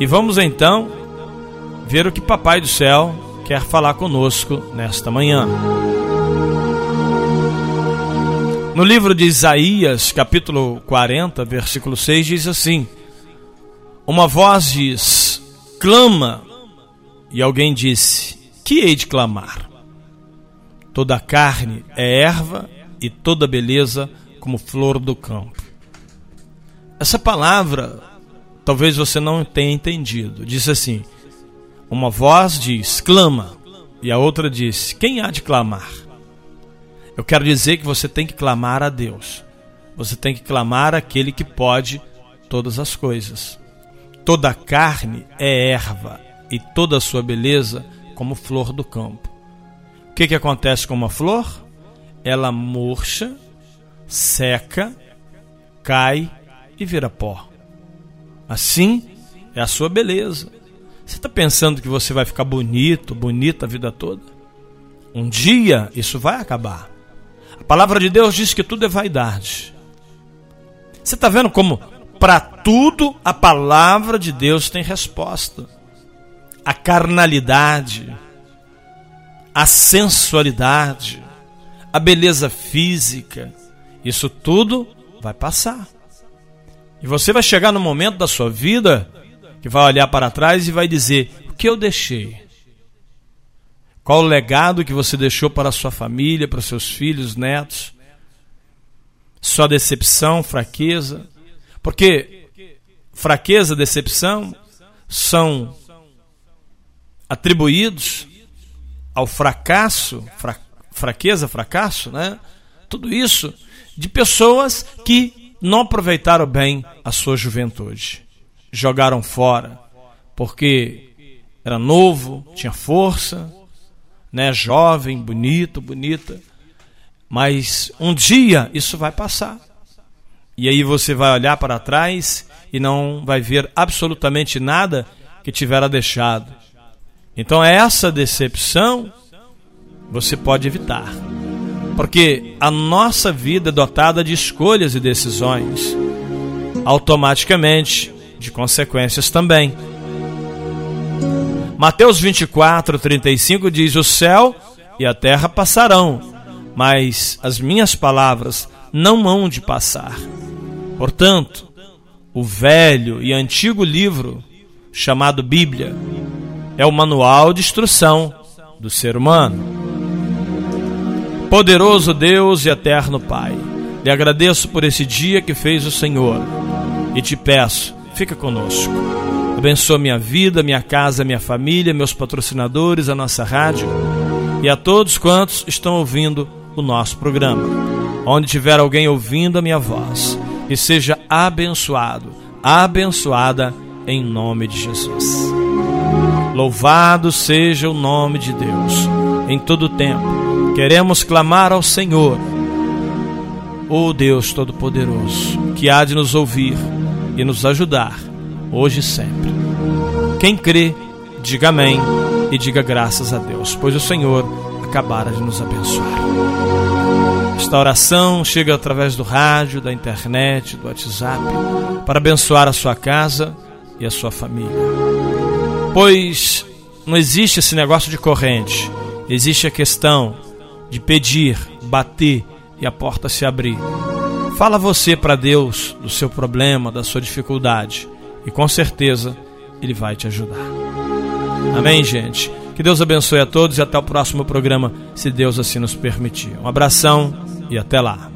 E vamos então ver o que Papai do Céu quer falar conosco nesta manhã. No livro de Isaías, capítulo 40, versículo 6, diz assim: Uma voz diz: Clama. E alguém disse: Que hei de clamar? Toda carne é erva e toda beleza como flor do campo. Essa palavra, talvez você não tenha entendido. Diz assim: Uma voz diz: Clama. E a outra diz: Quem há de clamar? Eu quero dizer que você tem que clamar a Deus. Você tem que clamar aquele que pode todas as coisas. Toda a carne é erva e toda a sua beleza como flor do campo. O que, que acontece com uma flor? Ela murcha, seca, cai e vira pó. Assim é a sua beleza. Você está pensando que você vai ficar bonito, bonita a vida toda? Um dia isso vai acabar. A palavra de Deus diz que tudo é vaidade. Você está vendo como para tudo a palavra de Deus tem resposta. A carnalidade, a sensualidade, a beleza física, isso tudo vai passar. E você vai chegar no momento da sua vida que vai olhar para trás e vai dizer: o que eu deixei? Qual o legado que você deixou para a sua família, para seus filhos, netos? Sua decepção, fraqueza? Porque fraqueza, decepção são atribuídos ao fracasso, fra, fraqueza, fracasso, né? Tudo isso de pessoas que não aproveitaram bem a sua juventude. Jogaram fora porque era novo, tinha força, né, jovem, bonito, bonita. Mas um dia isso vai passar. E aí você vai olhar para trás e não vai ver absolutamente nada que tivera deixado. Então essa decepção você pode evitar. Porque a nossa vida é dotada de escolhas e decisões, automaticamente de consequências também. Mateus 24, 35 diz: O céu e a terra passarão, mas as minhas palavras não hão de passar. Portanto, o velho e antigo livro, chamado Bíblia, é o manual de instrução do ser humano. Poderoso Deus e eterno Pai, lhe agradeço por esse dia que fez o Senhor e te peço, fica conosco. Abençoa minha vida, minha casa, minha família, meus patrocinadores, a nossa rádio e a todos quantos estão ouvindo o nosso programa. Onde tiver alguém ouvindo a minha voz, e seja abençoado, abençoada em nome de Jesus. Louvado seja o nome de Deus em todo tempo Queremos clamar ao Senhor, o oh Deus Todo-Poderoso, que há de nos ouvir e nos ajudar, hoje e sempre. Quem crê, diga amém e diga graças a Deus, pois o Senhor acabara de nos abençoar. Esta oração chega através do rádio, da internet, do WhatsApp, para abençoar a sua casa e a sua família. Pois não existe esse negócio de corrente, existe a questão de pedir, bater e a porta se abrir. Fala você para Deus do seu problema, da sua dificuldade e com certeza Ele vai te ajudar. Amém, gente? Que Deus abençoe a todos e até o próximo programa, se Deus assim nos permitir. Um abração e até lá.